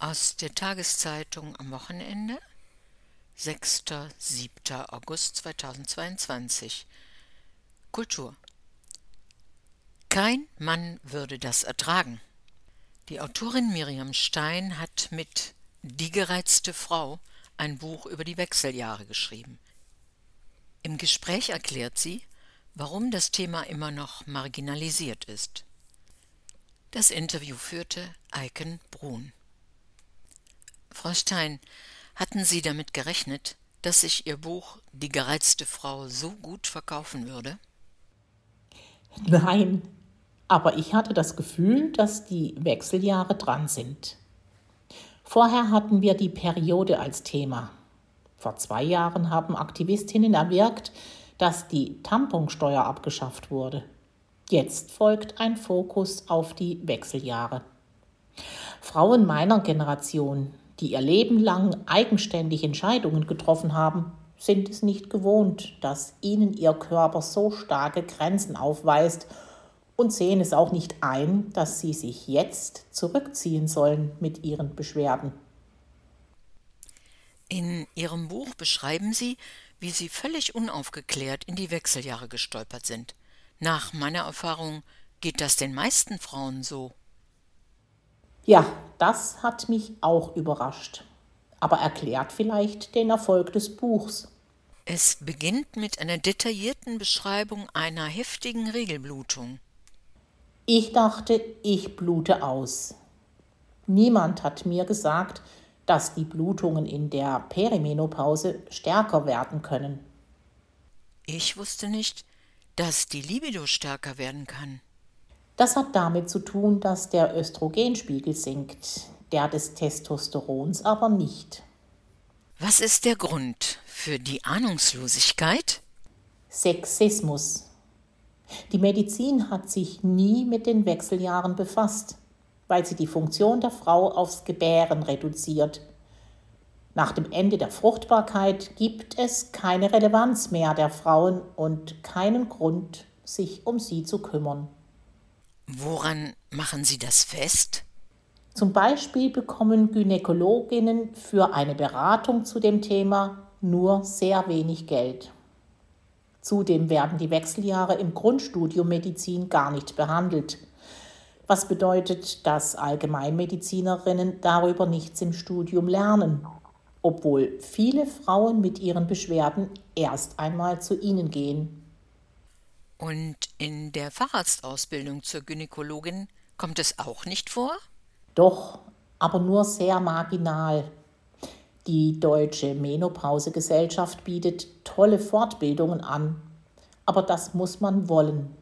Aus der Tageszeitung am Wochenende, 6. 7. August 2022. Kultur. Kein Mann würde das ertragen. Die Autorin Miriam Stein hat mit Die gereizte Frau ein Buch über die Wechseljahre geschrieben. Im Gespräch erklärt sie, warum das Thema immer noch marginalisiert ist. Das Interview führte Eiken Brun. Frau Stein, hatten Sie damit gerechnet, dass sich Ihr Buch Die gereizte Frau so gut verkaufen würde? Nein, aber ich hatte das Gefühl, dass die Wechseljahre dran sind. Vorher hatten wir die Periode als Thema. Vor zwei Jahren haben Aktivistinnen erwirkt, dass die Tamponsteuer abgeschafft wurde. Jetzt folgt ein Fokus auf die Wechseljahre. Frauen meiner Generation, die ihr Leben lang eigenständig Entscheidungen getroffen haben, sind es nicht gewohnt, dass ihnen ihr Körper so starke Grenzen aufweist und sehen es auch nicht ein, dass sie sich jetzt zurückziehen sollen mit ihren Beschwerden. In Ihrem Buch beschreiben Sie, wie sie völlig unaufgeklärt in die Wechseljahre gestolpert sind. Nach meiner Erfahrung geht das den meisten Frauen so. Ja, das hat mich auch überrascht, aber erklärt vielleicht den Erfolg des Buchs. Es beginnt mit einer detaillierten Beschreibung einer heftigen Regelblutung. Ich dachte, ich blute aus. Niemand hat mir gesagt, dass die Blutungen in der Perimenopause stärker werden können. Ich wusste nicht, dass die Libido stärker werden kann. Das hat damit zu tun, dass der Östrogenspiegel sinkt, der des Testosterons aber nicht. Was ist der Grund für die Ahnungslosigkeit? Sexismus. Die Medizin hat sich nie mit den Wechseljahren befasst weil sie die Funktion der Frau aufs Gebären reduziert. Nach dem Ende der Fruchtbarkeit gibt es keine Relevanz mehr der Frauen und keinen Grund, sich um sie zu kümmern. Woran machen Sie das fest? Zum Beispiel bekommen Gynäkologinnen für eine Beratung zu dem Thema nur sehr wenig Geld. Zudem werden die Wechseljahre im Grundstudium Medizin gar nicht behandelt was bedeutet, dass Allgemeinmedizinerinnen darüber nichts im Studium lernen, obwohl viele Frauen mit ihren Beschwerden erst einmal zu ihnen gehen. Und in der Facharztausbildung zur Gynäkologin kommt es auch nicht vor? Doch, aber nur sehr marginal. Die Deutsche Menopausegesellschaft bietet tolle Fortbildungen an, aber das muss man wollen.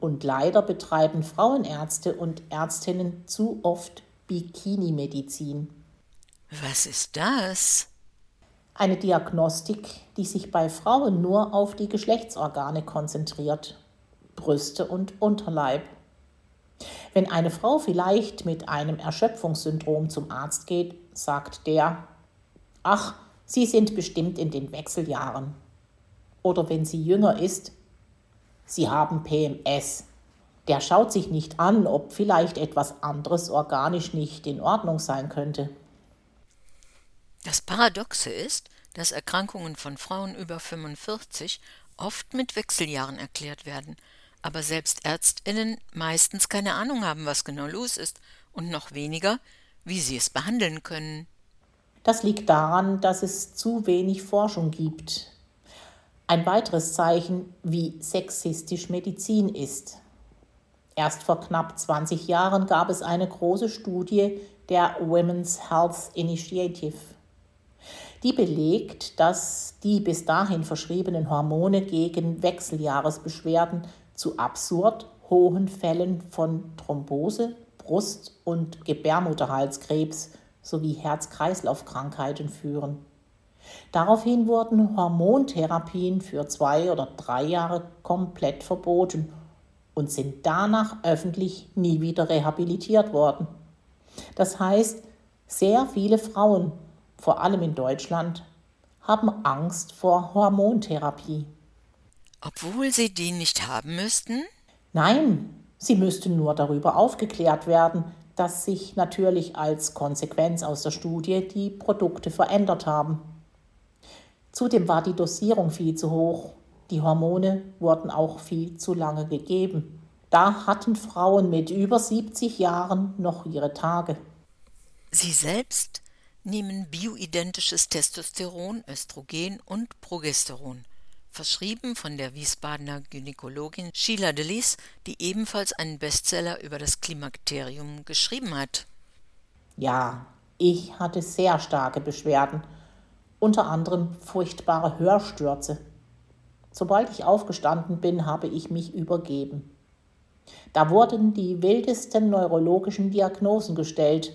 Und leider betreiben Frauenärzte und Ärztinnen zu oft Bikini-Medizin. Was ist das? Eine Diagnostik, die sich bei Frauen nur auf die Geschlechtsorgane konzentriert, Brüste und Unterleib. Wenn eine Frau vielleicht mit einem Erschöpfungssyndrom zum Arzt geht, sagt der, ach, Sie sind bestimmt in den Wechseljahren. Oder wenn sie jünger ist, Sie haben PMS. Der schaut sich nicht an, ob vielleicht etwas anderes organisch nicht in Ordnung sein könnte. Das Paradoxe ist, dass Erkrankungen von Frauen über 45 oft mit Wechseljahren erklärt werden, aber selbst Ärztinnen meistens keine Ahnung haben, was genau los ist und noch weniger, wie sie es behandeln können. Das liegt daran, dass es zu wenig Forschung gibt. Ein weiteres Zeichen, wie sexistisch Medizin ist. Erst vor knapp 20 Jahren gab es eine große Studie der Women's Health Initiative. Die belegt, dass die bis dahin verschriebenen Hormone gegen Wechseljahresbeschwerden zu absurd hohen Fällen von Thrombose, Brust- und Gebärmutterhalskrebs sowie Herz-Kreislauf-Krankheiten führen. Daraufhin wurden Hormontherapien für zwei oder drei Jahre komplett verboten und sind danach öffentlich nie wieder rehabilitiert worden. Das heißt, sehr viele Frauen, vor allem in Deutschland, haben Angst vor Hormontherapie. Obwohl sie die nicht haben müssten? Nein, sie müssten nur darüber aufgeklärt werden, dass sich natürlich als Konsequenz aus der Studie die Produkte verändert haben. Zudem war die Dosierung viel zu hoch. Die Hormone wurden auch viel zu lange gegeben. Da hatten Frauen mit über 70 Jahren noch ihre Tage. Sie selbst nehmen bioidentisches Testosteron, Östrogen und Progesteron, verschrieben von der Wiesbadener Gynäkologin Sheila Delis, die ebenfalls einen Bestseller über das Klimakterium geschrieben hat. Ja, ich hatte sehr starke Beschwerden, unter anderem furchtbare Hörstürze. Sobald ich aufgestanden bin, habe ich mich übergeben. Da wurden die wildesten neurologischen Diagnosen gestellt,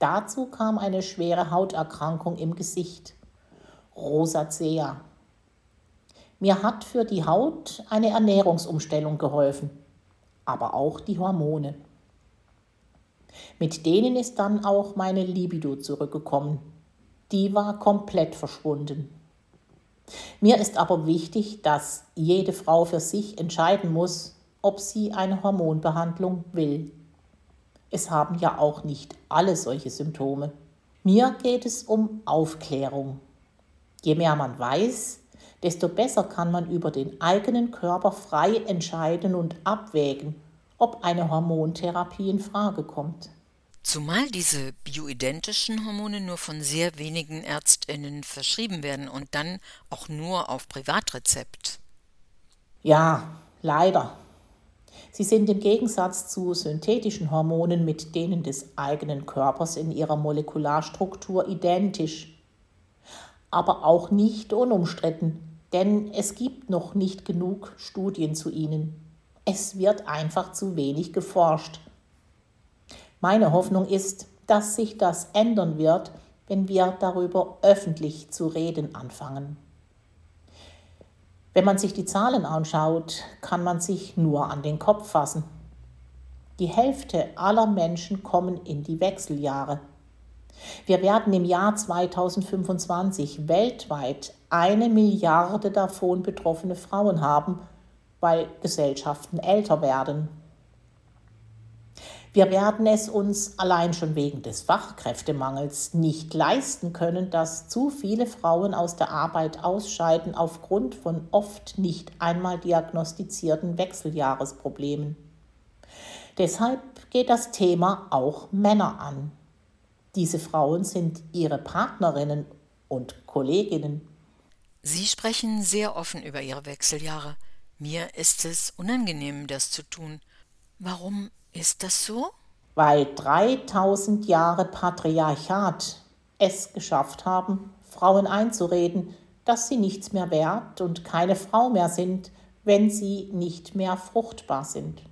Dazu kam eine schwere Hauterkrankung im Gesicht, Rosacea. Mir hat für die Haut eine Ernährungsumstellung geholfen, aber auch die Hormone. Mit denen ist dann auch meine Libido zurückgekommen. Die war komplett verschwunden. Mir ist aber wichtig, dass jede Frau für sich entscheiden muss, ob sie eine Hormonbehandlung will. Es haben ja auch nicht alle solche Symptome. Mir geht es um Aufklärung. Je mehr man weiß, desto besser kann man über den eigenen Körper frei entscheiden und abwägen, ob eine Hormontherapie in Frage kommt. Zumal diese bioidentischen Hormone nur von sehr wenigen Ärztinnen verschrieben werden und dann auch nur auf Privatrezept. Ja, leider. Sie sind im Gegensatz zu synthetischen Hormonen mit denen des eigenen Körpers in ihrer Molekularstruktur identisch. Aber auch nicht unumstritten, denn es gibt noch nicht genug Studien zu ihnen. Es wird einfach zu wenig geforscht. Meine Hoffnung ist, dass sich das ändern wird, wenn wir darüber öffentlich zu reden anfangen. Wenn man sich die Zahlen anschaut, kann man sich nur an den Kopf fassen. Die Hälfte aller Menschen kommen in die Wechseljahre. Wir werden im Jahr 2025 weltweit eine Milliarde davon betroffene Frauen haben, weil Gesellschaften älter werden. Wir werden es uns allein schon wegen des Fachkräftemangels nicht leisten können, dass zu viele Frauen aus der Arbeit ausscheiden aufgrund von oft nicht einmal diagnostizierten Wechseljahresproblemen. Deshalb geht das Thema auch Männer an. Diese Frauen sind ihre Partnerinnen und Kolleginnen. Sie sprechen sehr offen über ihre Wechseljahre. Mir ist es unangenehm, das zu tun. Warum ist das so? Weil 3000 Jahre Patriarchat es geschafft haben, Frauen einzureden, dass sie nichts mehr wert und keine Frau mehr sind, wenn sie nicht mehr fruchtbar sind.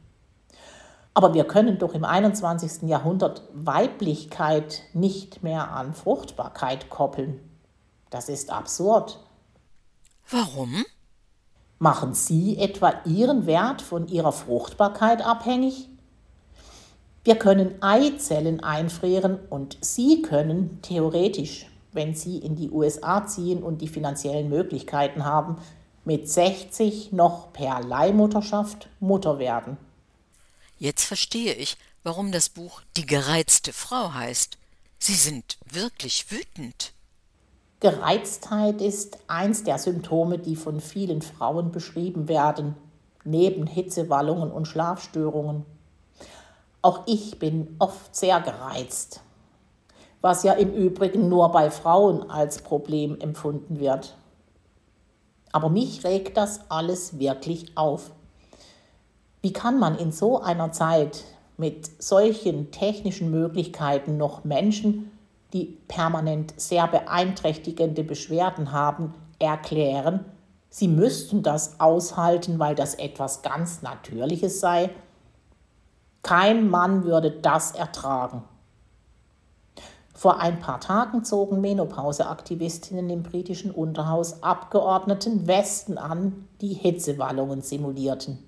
Aber wir können doch im 21. Jahrhundert Weiblichkeit nicht mehr an Fruchtbarkeit koppeln. Das ist absurd. Warum? Machen Sie etwa Ihren Wert von Ihrer Fruchtbarkeit abhängig? Wir können Eizellen einfrieren und Sie können theoretisch, wenn Sie in die USA ziehen und die finanziellen Möglichkeiten haben, mit 60 noch per Leihmutterschaft Mutter werden. Jetzt verstehe ich, warum das Buch Die gereizte Frau heißt. Sie sind wirklich wütend. Gereiztheit ist eins der Symptome, die von vielen Frauen beschrieben werden, neben Hitzewallungen und Schlafstörungen. Auch ich bin oft sehr gereizt, was ja im Übrigen nur bei Frauen als Problem empfunden wird. Aber mich regt das alles wirklich auf. Wie kann man in so einer Zeit mit solchen technischen Möglichkeiten noch Menschen, die permanent sehr beeinträchtigende Beschwerden haben, erklären, sie müssten das aushalten, weil das etwas ganz Natürliches sei kein Mann würde das ertragen. Vor ein paar Tagen zogen Menopauseaktivistinnen im britischen Unterhaus Abgeordneten Westen an, die Hitzewallungen simulierten.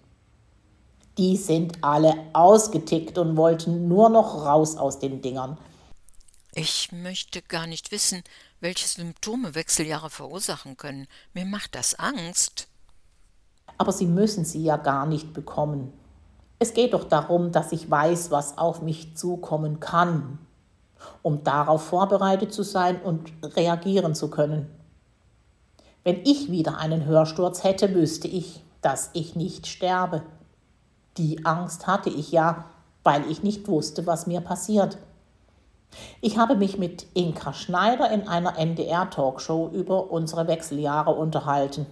Die sind alle ausgetickt und wollten nur noch raus aus den Dingern. Ich möchte gar nicht wissen, welche Symptome Wechseljahre verursachen können. Mir macht das Angst. Aber sie müssen sie ja gar nicht bekommen. Es geht doch darum, dass ich weiß, was auf mich zukommen kann, um darauf vorbereitet zu sein und reagieren zu können. Wenn ich wieder einen Hörsturz hätte, wüsste ich, dass ich nicht sterbe. Die Angst hatte ich ja, weil ich nicht wusste, was mir passiert. Ich habe mich mit Inka Schneider in einer NDR-Talkshow über unsere Wechseljahre unterhalten.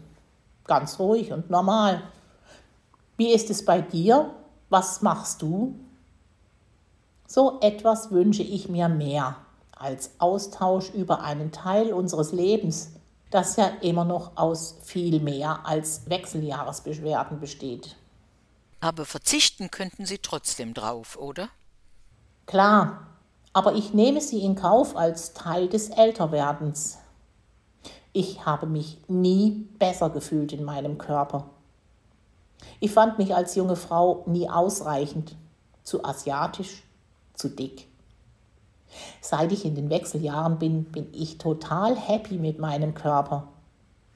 Ganz ruhig und normal. Wie ist es bei dir? Was machst du? So etwas wünsche ich mir mehr als Austausch über einen Teil unseres Lebens, das ja immer noch aus viel mehr als Wechseljahresbeschwerden besteht. Aber verzichten könnten Sie trotzdem drauf, oder? Klar, aber ich nehme sie in Kauf als Teil des Älterwerdens. Ich habe mich nie besser gefühlt in meinem Körper. Ich fand mich als junge Frau nie ausreichend, zu asiatisch, zu dick. Seit ich in den Wechseljahren bin, bin ich total happy mit meinem Körper.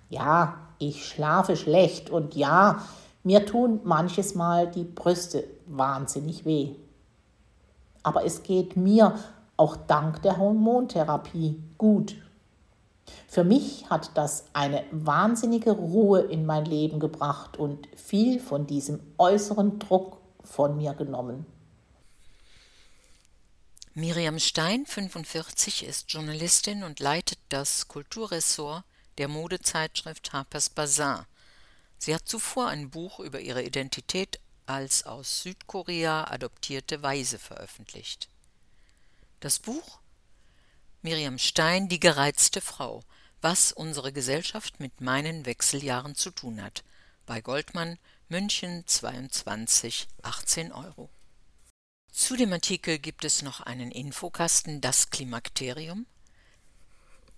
Ja, ich schlafe schlecht und ja, mir tun manches Mal die Brüste wahnsinnig weh. Aber es geht mir auch dank der Hormontherapie gut. Für mich hat das eine wahnsinnige Ruhe in mein Leben gebracht und viel von diesem äußeren Druck von mir genommen. Miriam Stein, 45, ist Journalistin und leitet das Kulturressort der Modezeitschrift Harper's Bazaar. Sie hat zuvor ein Buch über ihre Identität als aus Südkorea adoptierte Weise veröffentlicht. Das Buch Miriam Stein, die gereizte Frau, was unsere Gesellschaft mit meinen Wechseljahren zu tun hat. Bei Goldmann, München 22, 18 Euro. Zu dem Artikel gibt es noch einen Infokasten Das Klimakterium.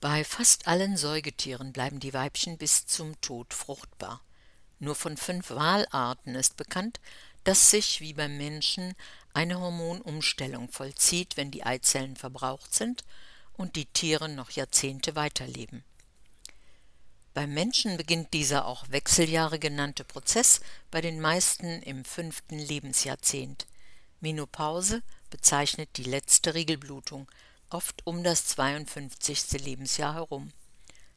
Bei fast allen Säugetieren bleiben die Weibchen bis zum Tod fruchtbar. Nur von fünf Walarten ist bekannt, dass sich, wie beim Menschen, eine Hormonumstellung vollzieht, wenn die Eizellen verbraucht sind und die Tiere noch Jahrzehnte weiterleben. Beim Menschen beginnt dieser auch Wechseljahre genannte Prozess bei den meisten im fünften Lebensjahrzehnt. Menopause bezeichnet die letzte Regelblutung, oft um das 52. Lebensjahr herum.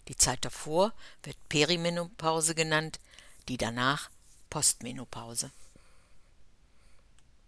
Die Zeit davor wird Perimenopause genannt, die danach Postmenopause.